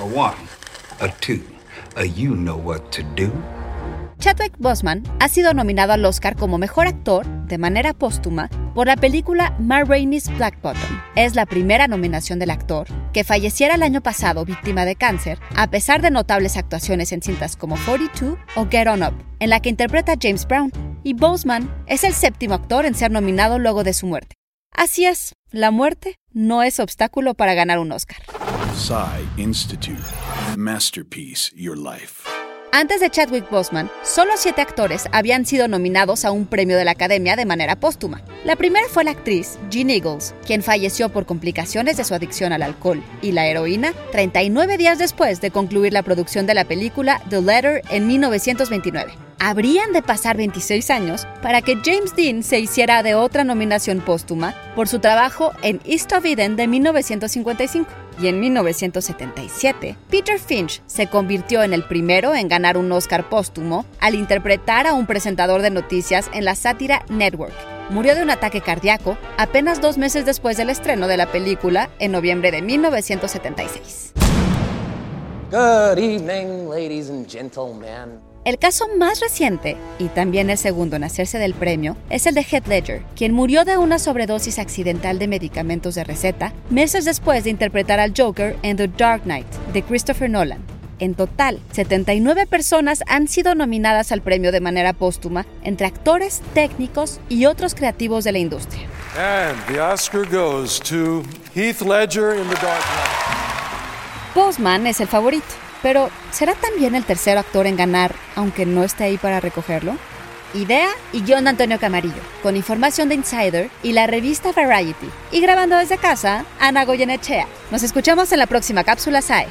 A one, a two, a you know what to do. Chadwick Boseman ha sido nominado al Oscar como mejor actor de manera póstuma por la película Ma Rainey's Black Bottom. Es la primera nominación del actor, que falleciera el año pasado víctima de cáncer, a pesar de notables actuaciones en cintas como 42 o Get On Up, en la que interpreta James Brown. Y Boseman es el séptimo actor en ser nominado luego de su muerte. Así es, la muerte no es obstáculo para ganar un Oscar. Institute. Masterpiece Your Life. Antes de Chadwick Boseman, solo siete actores habían sido nominados a un premio de la Academia de manera póstuma. La primera fue la actriz Jean Eagles, quien falleció por complicaciones de su adicción al alcohol y la heroína 39 días después de concluir la producción de la película The Letter en 1929. Habrían de pasar 26 años para que James Dean se hiciera de otra nominación póstuma por su trabajo en East of Eden de 1955 y en 1977, Peter Finch se convirtió en el primero en ganar un Oscar póstumo al interpretar a un presentador de noticias en la sátira Network. Murió de un ataque cardíaco apenas dos meses después del estreno de la película en noviembre de 1976. Good evening, ladies and gentlemen. El caso más reciente, y también el segundo en hacerse del premio, es el de Heath Ledger, quien murió de una sobredosis accidental de medicamentos de receta meses después de interpretar al Joker en The Dark Knight de Christopher Nolan. En total, 79 personas han sido nominadas al premio de manera póstuma entre actores, técnicos y otros creativos de la industria. And the Oscar goes to Heath Ledger in The Dark Knight. Postman es el favorito. Pero, ¿será también el tercer actor en ganar, aunque no esté ahí para recogerlo? Idea y guion de Antonio Camarillo, con información de Insider y la revista Variety. Y grabando desde casa, Ana Goyenechea. Nos escuchamos en la próxima cápsula SAE.